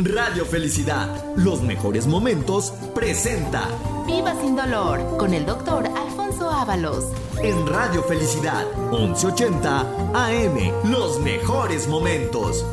Radio Felicidad, los mejores momentos, presenta Viva sin dolor con el doctor Alfonso Ábalos. en Radio Felicidad 1180 AM, los mejores momentos.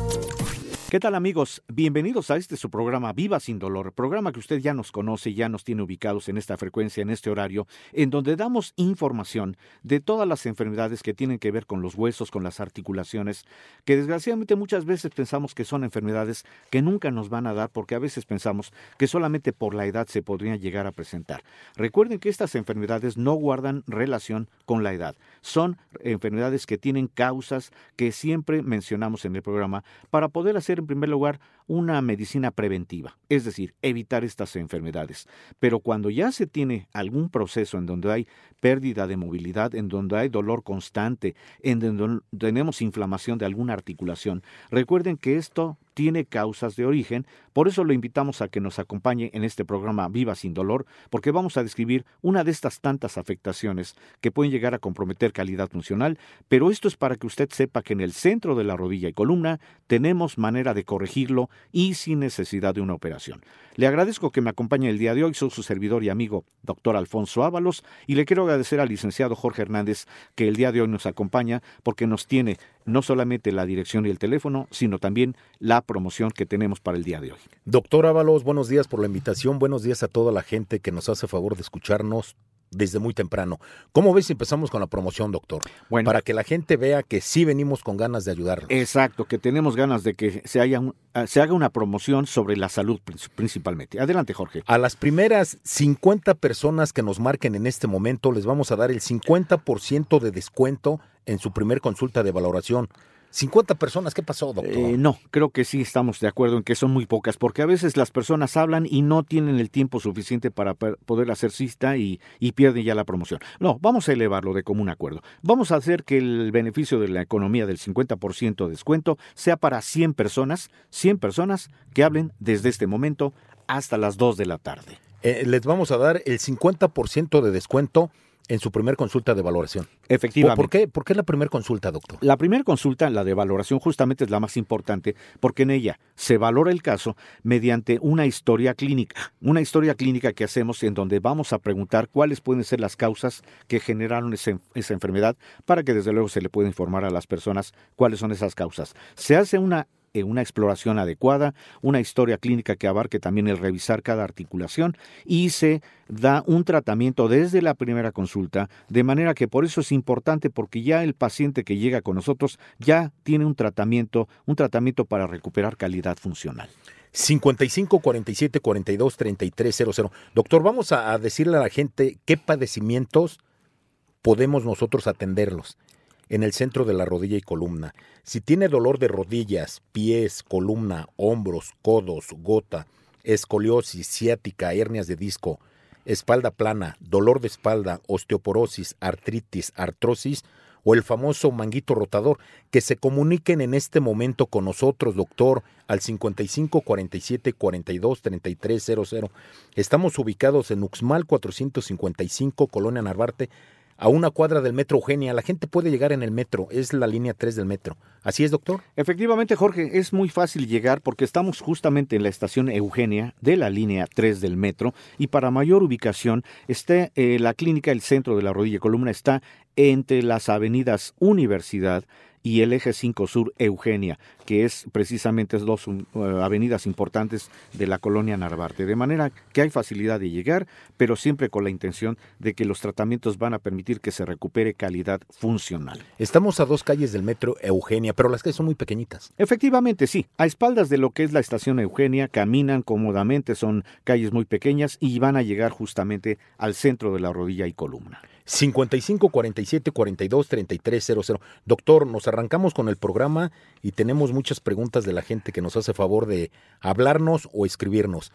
¿Qué tal amigos? Bienvenidos a este su programa Viva sin dolor, programa que usted ya nos conoce, ya nos tiene ubicados en esta frecuencia, en este horario, en donde damos información de todas las enfermedades que tienen que ver con los huesos, con las articulaciones, que desgraciadamente muchas veces pensamos que son enfermedades que nunca nos van a dar porque a veces pensamos que solamente por la edad se podrían llegar a presentar. Recuerden que estas enfermedades no guardan relación con la edad, son enfermedades que tienen causas que siempre mencionamos en el programa para poder hacer en primer lugar una medicina preventiva, es decir, evitar estas enfermedades. Pero cuando ya se tiene algún proceso en donde hay pérdida de movilidad, en donde hay dolor constante, en donde tenemos inflamación de alguna articulación, recuerden que esto tiene causas de origen, por eso lo invitamos a que nos acompañe en este programa Viva sin dolor, porque vamos a describir una de estas tantas afectaciones que pueden llegar a comprometer calidad funcional, pero esto es para que usted sepa que en el centro de la rodilla y columna tenemos manera de corregirlo y sin necesidad de una operación. Le agradezco que me acompañe el día de hoy, soy su servidor y amigo, doctor Alfonso Ábalos, y le quiero agradecer al licenciado Jorge Hernández que el día de hoy nos acompaña porque nos tiene no solamente la dirección y el teléfono, sino también la promoción que tenemos para el día de hoy. Doctor Ábalos, buenos días por la invitación, buenos días a toda la gente que nos hace favor de escucharnos desde muy temprano. ¿Cómo ves si empezamos con la promoción, doctor? Bueno. Para que la gente vea que sí venimos con ganas de ayudarlos. Exacto, que tenemos ganas de que se, haya un- ah, se haga una promoción sobre la salud prin- principalmente. Adelante, Jorge. A las primeras 50 personas que nos marquen en este momento les vamos a dar el 50% de descuento en su primer consulta de valoración. 50 personas, ¿qué pasó, doctor? Eh, no, creo que sí estamos de acuerdo en que son muy pocas, porque a veces las personas hablan y no tienen el tiempo suficiente para poder hacer cita y, y pierden ya la promoción. No, vamos a elevarlo de común acuerdo. Vamos a hacer que el beneficio de la economía del 50% de descuento sea para 100 personas, 100 personas que hablen desde este momento hasta las 2 de la tarde. Eh, les vamos a dar el 50% de descuento en su primer consulta de valoración. Efectivamente. ¿Por qué, ¿Por qué la primera consulta, doctor? La primera consulta, la de valoración, justamente es la más importante porque en ella se valora el caso mediante una historia clínica. Una historia clínica que hacemos en donde vamos a preguntar cuáles pueden ser las causas que generaron esa enfermedad para que desde luego se le pueda informar a las personas cuáles son esas causas. Se hace una una exploración adecuada, una historia clínica que abarque también el revisar cada articulación y se da un tratamiento desde la primera consulta, de manera que por eso es importante porque ya el paciente que llega con nosotros ya tiene un tratamiento, un tratamiento para recuperar calidad funcional. 55 47 42 33 00. Doctor, vamos a decirle a la gente qué padecimientos podemos nosotros atenderlos en el centro de la rodilla y columna. Si tiene dolor de rodillas, pies, columna, hombros, codos, gota, escoliosis, ciática, hernias de disco, espalda plana, dolor de espalda, osteoporosis, artritis, artrosis o el famoso manguito rotador, que se comuniquen en este momento con nosotros, doctor, al 55 47 42 33 00. Estamos ubicados en Uxmal 455, Colonia Narvarte, a una cuadra del metro Eugenia. La gente puede llegar en el metro, es la línea 3 del metro. ¿Así es, doctor? Efectivamente, Jorge, es muy fácil llegar porque estamos justamente en la estación Eugenia de la línea 3 del metro y para mayor ubicación está eh, la clínica El Centro de la Rodilla y Columna está entre las avenidas Universidad y el eje 5 Sur Eugenia, que es precisamente dos uh, avenidas importantes de la colonia Narvarte. De manera que hay facilidad de llegar, pero siempre con la intención de que los tratamientos van a permitir que se recupere calidad funcional. Estamos a dos calles del metro Eugenia, pero las calles son muy pequeñitas. Efectivamente, sí. A espaldas de lo que es la estación Eugenia, caminan cómodamente, son calles muy pequeñas y van a llegar justamente al centro de la rodilla y columna. 55 47 42 33 00. Doctor, nos arrancamos con el programa y tenemos muchas preguntas de la gente que nos hace favor de hablarnos o escribirnos.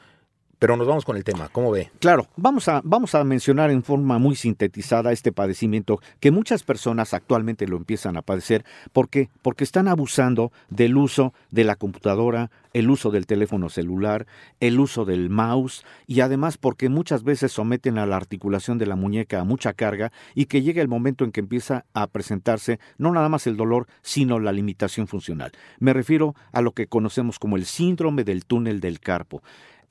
Pero nos vamos con el tema, ¿cómo ve? Claro, vamos a, vamos a mencionar en forma muy sintetizada este padecimiento que muchas personas actualmente lo empiezan a padecer. ¿Por qué? Porque están abusando del uso de la computadora, el uso del teléfono celular, el uso del mouse y además porque muchas veces someten a la articulación de la muñeca a mucha carga y que llega el momento en que empieza a presentarse no nada más el dolor, sino la limitación funcional. Me refiero a lo que conocemos como el síndrome del túnel del carpo.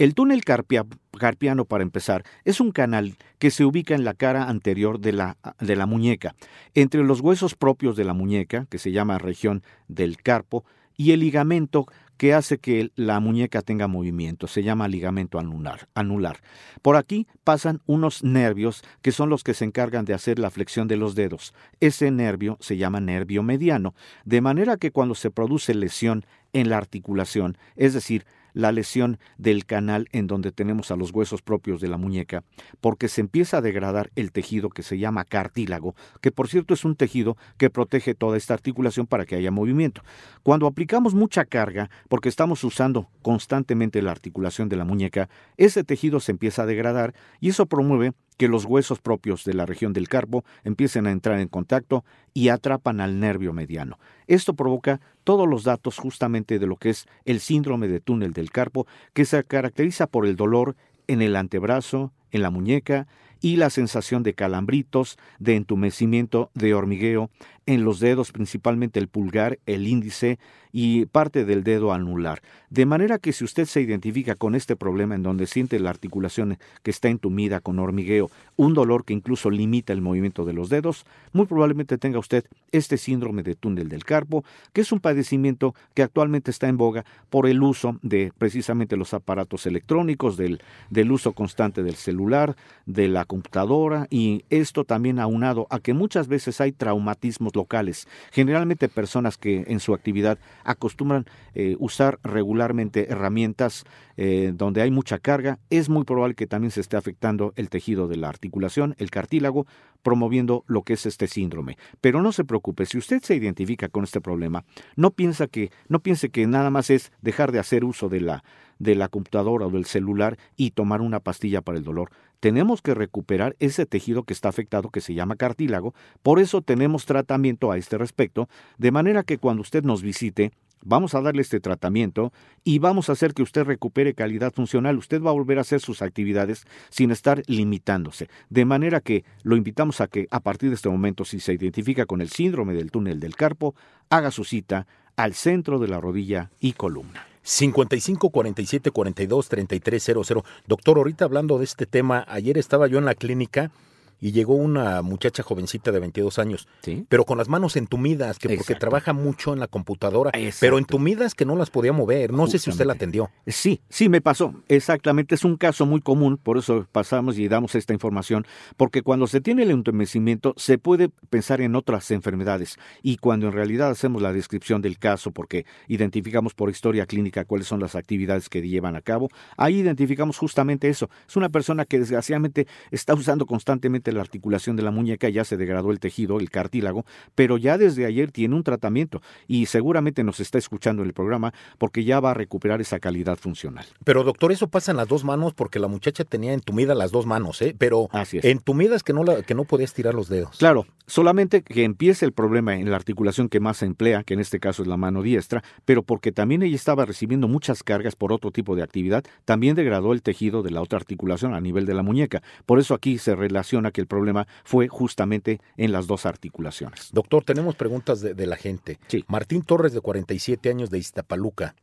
El túnel carpiano, para empezar, es un canal que se ubica en la cara anterior de la, de la muñeca, entre los huesos propios de la muñeca, que se llama región del carpo, y el ligamento que hace que la muñeca tenga movimiento, se llama ligamento anular, anular. Por aquí pasan unos nervios que son los que se encargan de hacer la flexión de los dedos. Ese nervio se llama nervio mediano, de manera que cuando se produce lesión en la articulación, es decir, la lesión del canal en donde tenemos a los huesos propios de la muñeca, porque se empieza a degradar el tejido que se llama cartílago, que por cierto es un tejido que protege toda esta articulación para que haya movimiento. Cuando aplicamos mucha carga, porque estamos usando constantemente la articulación de la muñeca, ese tejido se empieza a degradar y eso promueve que los huesos propios de la región del carpo empiecen a entrar en contacto y atrapan al nervio mediano. Esto provoca todos los datos justamente de lo que es el síndrome de túnel del carpo, que se caracteriza por el dolor en el antebrazo, en la muñeca y la sensación de calambritos, de entumecimiento, de hormigueo en los dedos, principalmente el pulgar, el índice y parte del dedo anular. De manera que si usted se identifica con este problema en donde siente la articulación que está entumida con hormigueo, un dolor que incluso limita el movimiento de los dedos, muy probablemente tenga usted este síndrome de túnel del carpo, que es un padecimiento que actualmente está en boga por el uso de precisamente los aparatos electrónicos, del, del uso constante del celular, de la computadora y esto también aunado a que muchas veces hay traumatismos locales, generalmente personas que en su actividad acostumbran eh, usar regularmente herramientas eh, donde hay mucha carga, es muy probable que también se esté afectando el tejido de la articulación, el cartílago, promoviendo lo que es este síndrome. Pero no se preocupe, si usted se identifica con este problema, no piensa que no piense que nada más es dejar de hacer uso de la de la computadora o del celular y tomar una pastilla para el dolor. Tenemos que recuperar ese tejido que está afectado que se llama cartílago, por eso tenemos tratamiento a este respecto, de manera que cuando usted nos visite Vamos a darle este tratamiento y vamos a hacer que usted recupere calidad funcional. Usted va a volver a hacer sus actividades sin estar limitándose. De manera que lo invitamos a que a partir de este momento, si se identifica con el síndrome del túnel del carpo, haga su cita al centro de la rodilla y columna. 55 47 42 33 00. Doctor, ahorita hablando de este tema, ayer estaba yo en la clínica y llegó una muchacha jovencita de 22 años, pero con las manos entumidas, que porque trabaja mucho en la computadora, pero entumidas que no las podía mover. No sé si usted la atendió. Sí, sí me pasó. Exactamente, es un caso muy común, por eso pasamos y damos esta información, porque cuando se tiene el entumecimiento se puede pensar en otras enfermedades y cuando en realidad hacemos la descripción del caso, porque identificamos por historia clínica cuáles son las actividades que llevan a cabo, ahí identificamos justamente eso. Es una persona que desgraciadamente está usando constantemente la articulación de la muñeca, ya se degradó el tejido, el cartílago, pero ya desde ayer tiene un tratamiento y seguramente nos está escuchando en el programa porque ya va a recuperar esa calidad funcional. Pero doctor, eso pasa en las dos manos porque la muchacha tenía entumidas las dos manos, ¿eh? Pero entumidas que no, la, que no podía estirar los dedos. Claro, solamente que empiece el problema en la articulación que más se emplea, que en este caso es la mano diestra, pero porque también ella estaba recibiendo muchas cargas por otro tipo de actividad, también degradó el tejido de la otra articulación a nivel de la muñeca. Por eso aquí se relaciona que el problema fue justamente en las dos articulaciones. Doctor, tenemos preguntas de, la gente. Sí. Martín Torres, de 47 años, de Iztapaluca.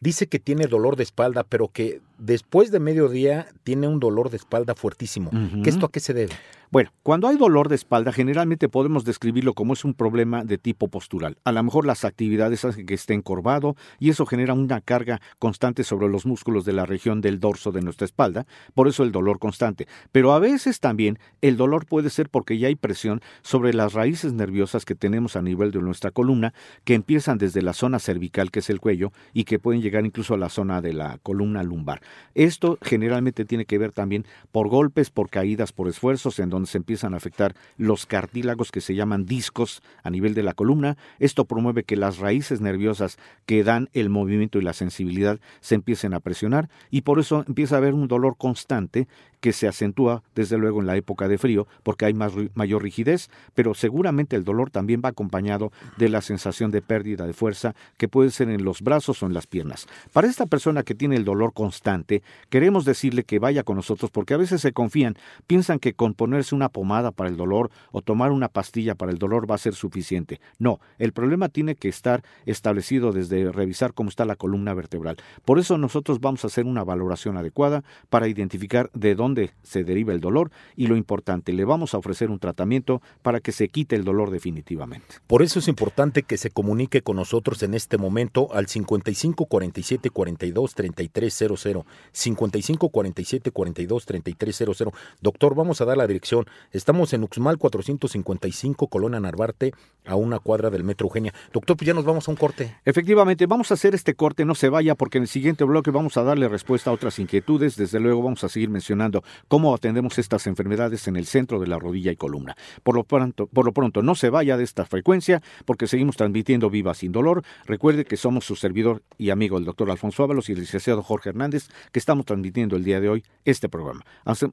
Dice que tiene dolor de espalda, pero que después de mediodía tiene un dolor de espalda fuertísimo. ¿Qué ¿Esto a qué se debe? Bueno, cuando hay dolor de espalda, generalmente podemos describirlo como es un problema de tipo postural. A lo mejor las actividades hacen que esté encorvado y eso genera una carga constante sobre los músculos de la región del dorso de nuestra espalda, por eso el dolor constante. Pero a veces también el dolor puede ser porque ya hay presión sobre las raíces nerviosas que tenemos a nivel de nuestra columna, que empiezan desde la zona cervical, que es el cuello, y que pueden llegar incluso a la zona de la columna lumbar. Esto generalmente tiene que ver también por golpes, por caídas, por esfuerzos, en donde se empiezan a afectar los cartílagos que se llaman discos a nivel de la columna. Esto promueve que las raíces nerviosas que dan el movimiento y la sensibilidad se empiecen a presionar y por eso empieza a haber un dolor constante que se acentúa desde luego en la época de frío porque hay más, mayor rigidez, pero seguramente el dolor también va acompañado de la sensación de pérdida de fuerza que puede ser en los brazos o en las piernas. Para esta persona que tiene el dolor constante, queremos decirle que vaya con nosotros porque a veces se confían, piensan que con ponerse una pomada para el dolor o tomar una pastilla para el dolor va a ser suficiente. No, el problema tiene que estar establecido desde revisar cómo está la columna vertebral. Por eso nosotros vamos a hacer una valoración adecuada para identificar de dónde se deriva el dolor y lo importante, le vamos a ofrecer un tratamiento para que se quite el dolor definitivamente. Por eso es importante que se comunique con nosotros en este momento al 55 47 42 33 00. 55 47 42 33 00. Doctor, vamos a dar la dirección. Estamos en Uxmal 455, Colonia Narvarte, a una cuadra del Metro Eugenia. Doctor, pues ya nos vamos a un corte. Efectivamente, vamos a hacer este corte, no se vaya, porque en el siguiente bloque vamos a darle respuesta a otras inquietudes. Desde luego vamos a seguir mencionando cómo atendemos estas enfermedades en el centro de la rodilla y columna. Por lo pronto, por lo pronto no se vaya de esta frecuencia porque seguimos transmitiendo Viva sin dolor. Recuerde que somos su servidor y amigo el doctor Alfonso Ábalos y el licenciado Jorge Hernández que estamos transmitiendo el día de hoy este programa.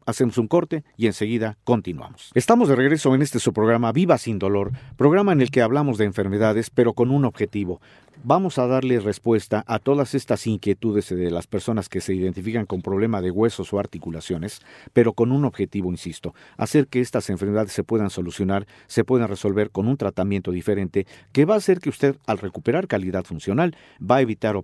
hacemos un corte y enseguida continuamos. Estamos de regreso en este su programa Viva sin dolor, programa en el que hablamos de enfermedades pero con un objetivo, vamos a darle respuesta a todas estas inquietudes de las personas que se identifican con problema de huesos o articulaciones, pero con un objetivo, insisto, hacer que estas enfermedades se puedan solucionar, se puedan resolver con un tratamiento diferente que va a hacer que usted, al recuperar calidad funcional, va a evitar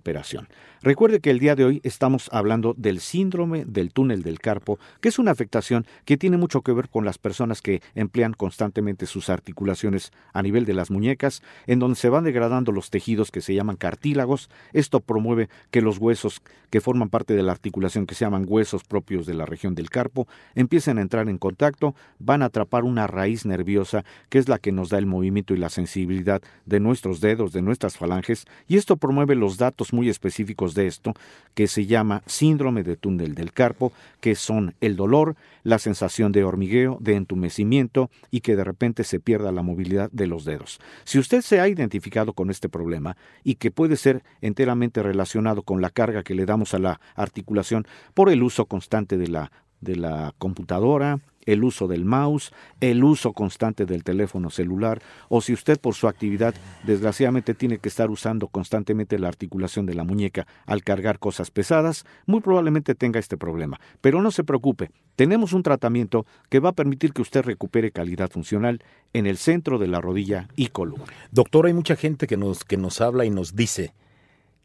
Recuerde que el día de hoy estamos hablando del síndrome del túnel del carpo, que es una afectación que tiene mucho que ver con las personas que emplean constantemente sus articulaciones a nivel de las muñecas, en donde se van degradando los tejidos que se llaman cartílagos. Esto promueve que los huesos que forman parte de la articulación, que se llaman huesos propios de la región del carpo, empiecen a entrar en contacto, van a atrapar una raíz nerviosa que es la que nos da el movimiento y la sensibilidad de nuestros dedos, de nuestras falanges, y esto promueve los datos muy específicos de esto, que se llama síndrome de túnel del carpo, que son el dolor, la sensación de hormigueo, de entumecimiento y que de repente se pierda la movilidad de los dedos. Si usted se ha identificado con este problema y que puede ser enteramente relacionado con la carga que le damos a la articulación por el uso constante de la, de la computadora, el uso del mouse, el uso constante del teléfono celular, o si usted por su actividad desgraciadamente tiene que estar usando constantemente la articulación de la muñeca al cargar cosas pesadas, muy probablemente tenga este problema. Pero no se preocupe, tenemos un tratamiento que va a permitir que usted recupere calidad funcional en el centro de la rodilla y columna. Doctor, hay mucha gente que nos, que nos habla y nos dice,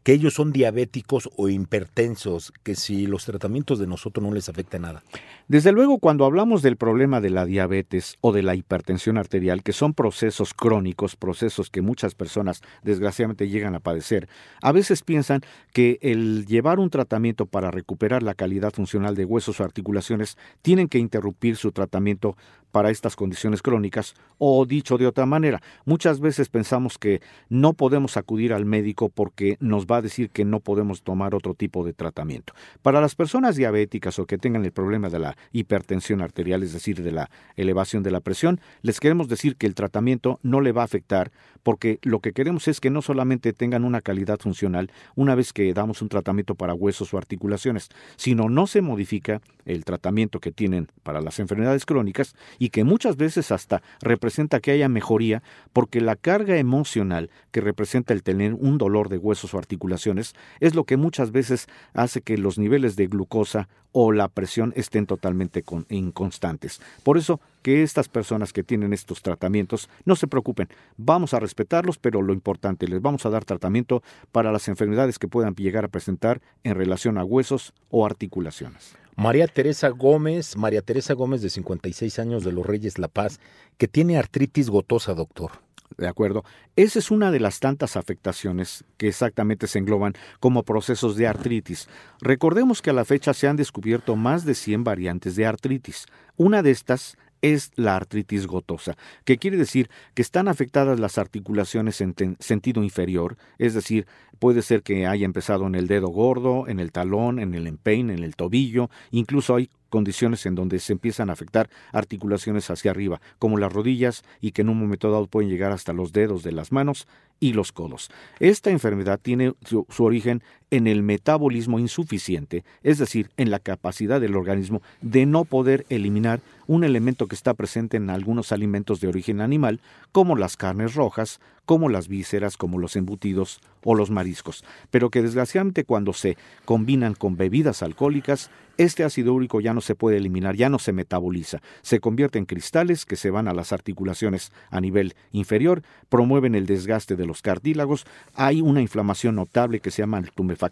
que ellos son diabéticos o hipertensos, que si los tratamientos de nosotros no les afecta nada. Desde luego, cuando hablamos del problema de la diabetes o de la hipertensión arterial, que son procesos crónicos, procesos que muchas personas desgraciadamente llegan a padecer, a veces piensan que el llevar un tratamiento para recuperar la calidad funcional de huesos o articulaciones tienen que interrumpir su tratamiento para estas condiciones crónicas o dicho de otra manera, muchas veces pensamos que no podemos acudir al médico porque nos va a decir que no podemos tomar otro tipo de tratamiento. Para las personas diabéticas o que tengan el problema de la hipertensión arterial, es decir, de la elevación de la presión, les queremos decir que el tratamiento no le va a afectar porque lo que queremos es que no solamente tengan una calidad funcional una vez que damos un tratamiento para huesos o articulaciones, sino no se modifica el tratamiento que tienen para las enfermedades crónicas que muchas veces hasta representa que haya mejoría porque la carga emocional que representa el tener un dolor de huesos o articulaciones es lo que muchas veces hace que los niveles de glucosa o la presión estén totalmente inconstantes. Por eso que estas personas que tienen estos tratamientos no se preocupen, vamos a respetarlos, pero lo importante, les vamos a dar tratamiento para las enfermedades que puedan llegar a presentar en relación a huesos o articulaciones. María Teresa Gómez, María Teresa Gómez de 56 años de Los Reyes La Paz, que tiene artritis gotosa, doctor. ¿De acuerdo? Esa es una de las tantas afectaciones que exactamente se engloban como procesos de artritis. Recordemos que a la fecha se han descubierto más de 100 variantes de artritis. Una de estas es la artritis gotosa, que quiere decir que están afectadas las articulaciones en sentido inferior, es decir, puede ser que haya empezado en el dedo gordo, en el talón, en el empeine, en el tobillo, incluso hay condiciones en donde se empiezan a afectar articulaciones hacia arriba, como las rodillas y que en un momento dado pueden llegar hasta los dedos de las manos y los codos. Esta enfermedad tiene su, origen en el metabolismo insuficiente, es decir, en la capacidad del organismo de no poder eliminar un elemento que está presente en algunos alimentos de origen animal, como las carnes rojas, como las vísceras, como los embutidos o los mariscos, pero que desgraciadamente cuando se combinan con bebidas alcohólicas, este ácido úrico ya no se puede eliminar, ya no se metaboliza, se convierte en cristales que se van a las articulaciones a nivel inferior, promueven el desgaste de los cartílagos, hay una inflamación notable que se llama tumefacción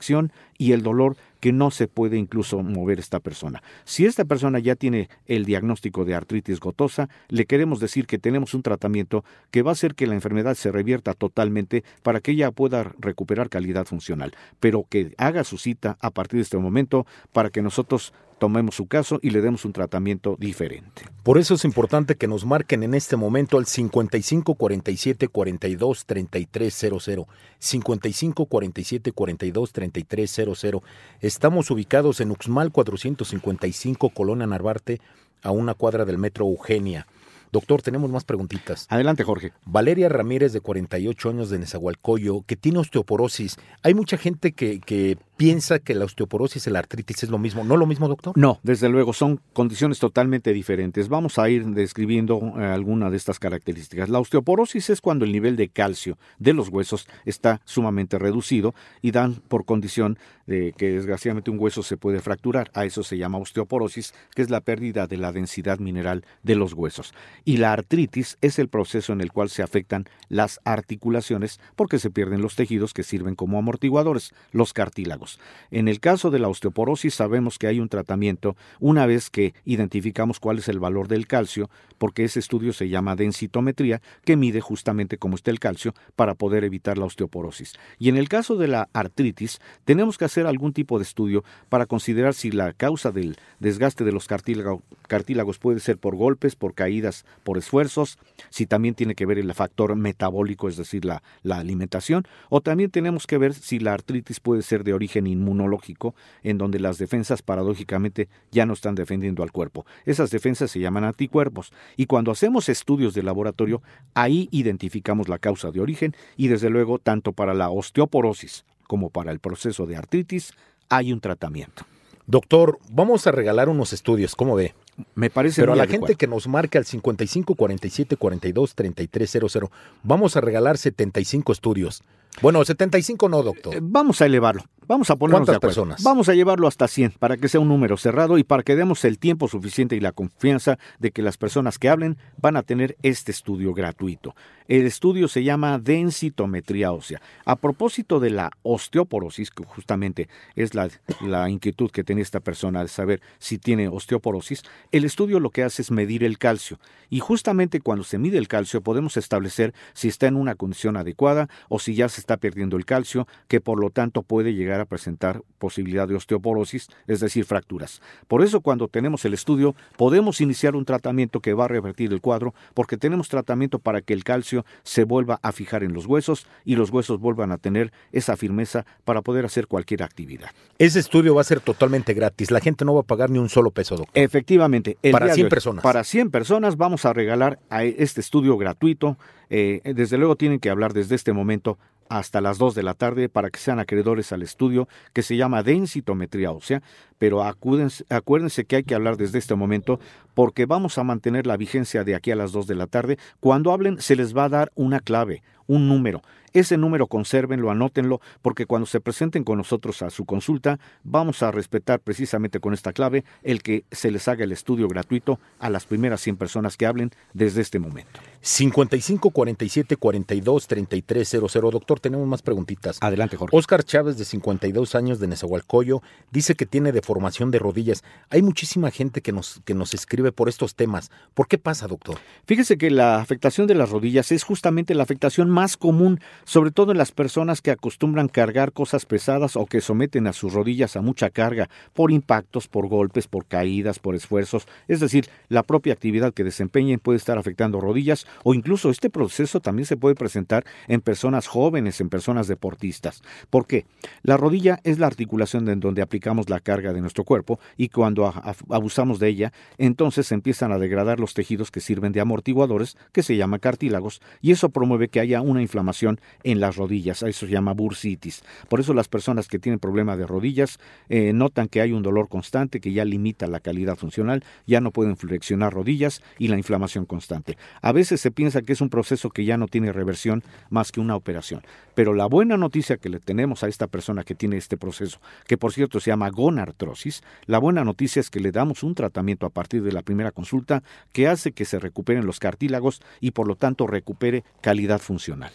y el dolor que no se puede incluso mover esta persona. Si esta persona ya tiene el diagnóstico de artritis gotosa, le queremos decir que tenemos un tratamiento que va a hacer que la enfermedad se revierta totalmente para que ella pueda recuperar calidad funcional, pero que haga su cita a partir de este momento para que nosotros tomemos su caso y le demos un tratamiento diferente. Por eso es importante que nos marquen en este momento al 55 47 42 33 00. 55 47 42 33 00. Estamos ubicados en Uxmal 455, Colonia Narvarte, a una cuadra del metro Eugenia. Doctor, tenemos más preguntitas. Adelante, Jorge. Valeria Ramírez, de 48 años de Nezahualcóyotl, que tiene osteoporosis. Hay mucha gente que, que piensa que la osteoporosis y la artritis es lo mismo. ¿No lo mismo, doctor? No, desde luego, son condiciones totalmente diferentes. Vamos a ir describiendo eh, alguna de estas características. La osteoporosis es cuando el nivel de calcio de los huesos está sumamente reducido y dan por condición de que desgraciadamente un hueso se puede fracturar. A eso se llama osteoporosis, que es la pérdida de la densidad mineral de los huesos. Y la artritis es el proceso en el cual se afectan las articulaciones porque se pierden los tejidos que sirven como amortiguadores, los cartílagos. En el caso de la osteoporosis sabemos que hay un tratamiento una vez que identificamos cuál es el valor del calcio, porque ese estudio se llama densitometría, que mide justamente cómo está el calcio para poder evitar la osteoporosis. Y en el caso de la artritis, tenemos que hacer algún tipo de estudio para considerar si la causa del desgaste de los cartílagos puede ser por golpes, por caídas, por esfuerzos, si también tiene que ver el factor metabólico, es decir, la, alimentación, o también tenemos que ver si la artritis puede ser de origen inmunológico en donde las defensas paradójicamente ya no están defendiendo al cuerpo. Esas defensas se llaman anticuerpos y cuando hacemos estudios de laboratorio ahí identificamos la causa de origen y desde luego tanto para la osteoporosis como para el proceso de artritis hay un tratamiento. Doctor, vamos a regalar unos estudios, ¿cómo ve? Me parece Pero a la gente que nos marca al 55 47 42 33 00, vamos a regalar 75 estudios. Bueno, 75 no, doctor. Eh, vamos a elevarlo. Vamos a ponernos de acuerdo. personas? Vamos a llevarlo hasta 100 para que sea un número cerrado y para que demos el tiempo suficiente y la confianza de que las personas que hablen van a tener este estudio gratuito. El estudio se llama densitometría ósea. A propósito de la osteoporosis, que justamente es la, la inquietud que tiene esta persona de saber si tiene osteoporosis, el estudio lo que hace es medir el calcio. Y justamente cuando se mide el calcio podemos establecer si está en una condición adecuada o si ya se está perdiendo el calcio, que por lo tanto puede llegar a presentar posibilidad de osteoporosis, es decir, fracturas. Por eso cuando tenemos el estudio podemos iniciar un tratamiento que va a revertir el cuadro, porque tenemos tratamiento para que el calcio se vuelva a fijar en los huesos y los huesos vuelvan a tener esa firmeza para poder hacer cualquier actividad. Ese estudio va a ser totalmente gratis, la gente no va a pagar ni un solo peso, doctor. Efectivamente. para 100 personas. Para 100 personas vamos a regalar a este estudio gratuito. Eh, desde luego tienen que hablar desde este momento hasta las 2 de la tarde para que sean acreedores al estudio que se llama densitometría ósea, pero acuérdense que hay que hablar desde este momento porque vamos a mantener la vigencia de aquí a las 2 de la tarde. Cuando hablen se les va a dar una clave, un número. Ese número consérvenlo, anótenlo, porque cuando se presenten con nosotros a su consulta, vamos a respetar precisamente con esta clave el que se les haga el estudio gratuito a las primeras 100 personas que hablen desde este momento. 55 47 42 33 00. Doctor, tenemos más preguntitas. Adelante, Jorge. Oscar Chávez, de 52 años, de Nezahualcóyotl, dice que tiene deformación de rodillas. Hay muchísima gente que nos, que nos escribe por estos temas. ¿Por qué pasa, doctor? Fíjese que la afectación de las rodillas es justamente la afectación más común sobre todo en las personas que acostumbran cargar cosas pesadas o que someten a sus rodillas a mucha carga por impactos, por golpes, por caídas, por esfuerzos, es decir, la propia actividad que desempeñen puede estar afectando rodillas o incluso este proceso también se puede presentar en personas jóvenes, en personas deportistas. ¿Por qué? La rodilla es la articulación en donde aplicamos la carga de nuestro cuerpo y cuando abusamos de ella, entonces empiezan a degradar los tejidos que sirven de amortiguadores, que se llaman cartílagos, y eso promueve que haya una inflamación en las rodillas. Eso se llama bursitis. Por eso las personas que tienen problema de rodillas eh, notan que hay un dolor constante que ya limita la calidad funcional, ya no pueden flexionar rodillas y la inflamación constante. A veces se piensa que es un proceso que ya no tiene reversión más que una operación. Pero la buena noticia que le tenemos a esta persona que tiene este proceso, que por cierto se llama gonartrosis, la buena noticia es que le damos un tratamiento a partir de la primera consulta que hace que se recuperen los cartílagos y por lo tanto recupere calidad funcional.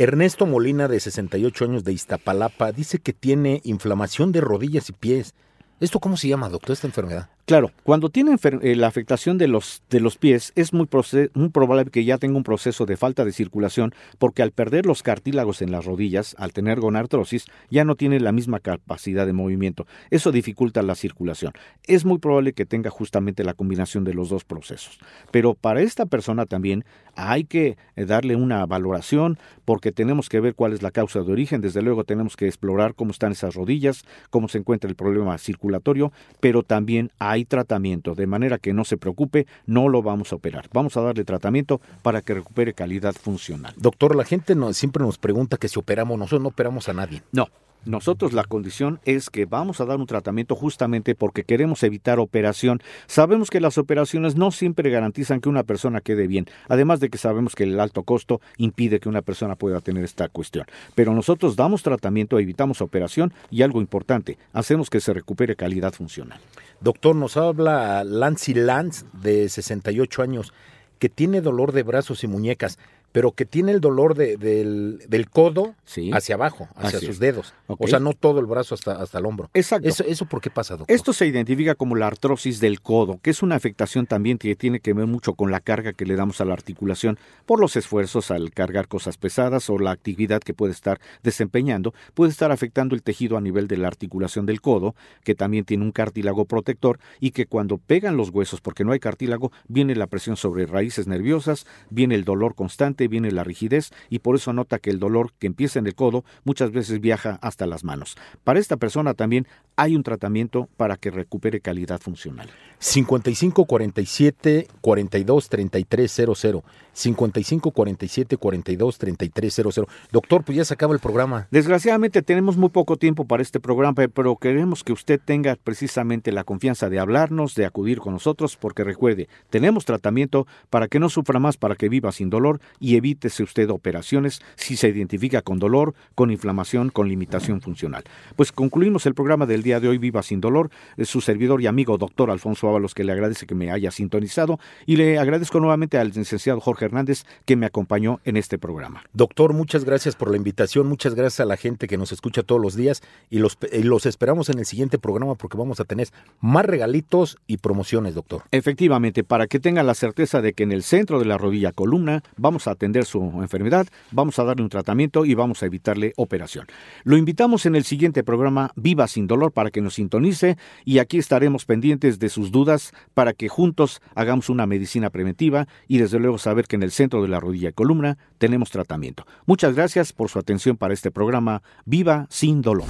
Ernesto Molina, de 68 años de Iztapalapa, dice que tiene inflamación de rodillas y pies. ¿Esto cómo se llama, doctor, esta enfermedad? Claro, cuando tiene eh, la afectación de los, de los pies, es muy, muy, probable que ya tenga un proceso de falta de circulación, porque al perder los cartílagos en las rodillas, al tener gonartrosis, ya no tiene la misma capacidad de movimiento. Eso dificulta la circulación. Es muy probable que tenga justamente la combinación de los dos procesos. Pero para esta persona también hay que eh, darle una valoración, porque tenemos que ver cuál es la causa de origen. Desde luego tenemos que explorar cómo están esas rodillas, cómo se encuentra el problema circulatorio, pero también hay hay tratamiento, de manera que no se preocupe, no lo vamos a operar. Vamos a darle tratamiento para que recupere calidad funcional. Doctor, la gente siempre nos pregunta que si operamos, nosotros no operamos a nadie. No, nosotros la condición es que vamos a dar un tratamiento justamente porque queremos evitar operación. Sabemos que las operaciones no siempre garantizan que una persona quede bien, además de que sabemos que el alto costo impide que una persona pueda tener esta cuestión. Pero nosotros damos tratamiento, evitamos operación y algo importante, hacemos que se recupere calidad funcional. Doctor, nos habla Lancy Lance de 68 años que tiene dolor de brazos y muñecas pero que tiene el dolor de, del, codo hacia abajo, hacia sus dedos. O sea, no todo el brazo hasta, hasta el hombro. Exacto. ¿Eso, ¿Eso por qué pasa, doctor? Esto se identifica como la artrosis del codo, que es una afectación también que tiene que ver mucho con la carga que le damos a la articulación por los esfuerzos al cargar cosas pesadas o la actividad que puede estar desempeñando. Puede estar afectando el tejido a nivel de la articulación del codo, que también tiene un cartílago protector y que cuando pegan los huesos, porque no hay cartílago, viene la presión sobre raíces nerviosas, viene el dolor constante, viene la rigidez y por eso nota que el dolor que empieza en el codo muchas veces viaja hasta las manos. Para esta persona también hay un tratamiento para que recupere calidad funcional. 55 47 42 33 00 55 47 42 33 00 Doctor, pues ya se acaba el programa. Desgraciadamente tenemos muy poco tiempo para este programa, pero queremos que usted tenga precisamente la confianza de hablarnos, de acudir con nosotros, porque recuerde, tenemos tratamiento para que no sufra más, para que viva sin dolor y evítese usted operaciones si se identifica con dolor, con inflamación, con limitación funcional. Pues concluimos el programa del día de hoy, Viva sin dolor. Es su servidor y amigo doctor Alfonso Ábalos que le agradece que me haya sintonizado y le agradezco nuevamente al licenciado Jorge Hernández que me acompañó en este programa. Doctor, muchas gracias por la invitación, muchas gracias a la gente que nos escucha todos los días y los, los esperamos en el siguiente programa porque vamos a tener más regalitos y promociones, doctor. Efectivamente, para que tenga la certeza de que en el centro de la rodilla columna vamos a atender su enfermedad, vamos a darle un tratamiento y vamos a evitarle operación. Lo invitamos en el siguiente programa Viva sin dolor para que nos sintonice y aquí estaremos pendientes de sus dudas para que juntos hagamos una medicina preventiva y desde luego saber que en el centro de la rodilla y columna tenemos tratamiento. Muchas gracias por su atención para este programa Viva sin dolor.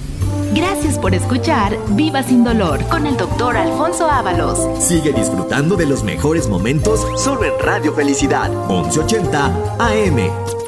Gracias por escuchar Viva sin dolor con el doctor Alfonso Ábalos. Sigue disfrutando de los mejores momentos solo en Radio Felicidad 1180 AM.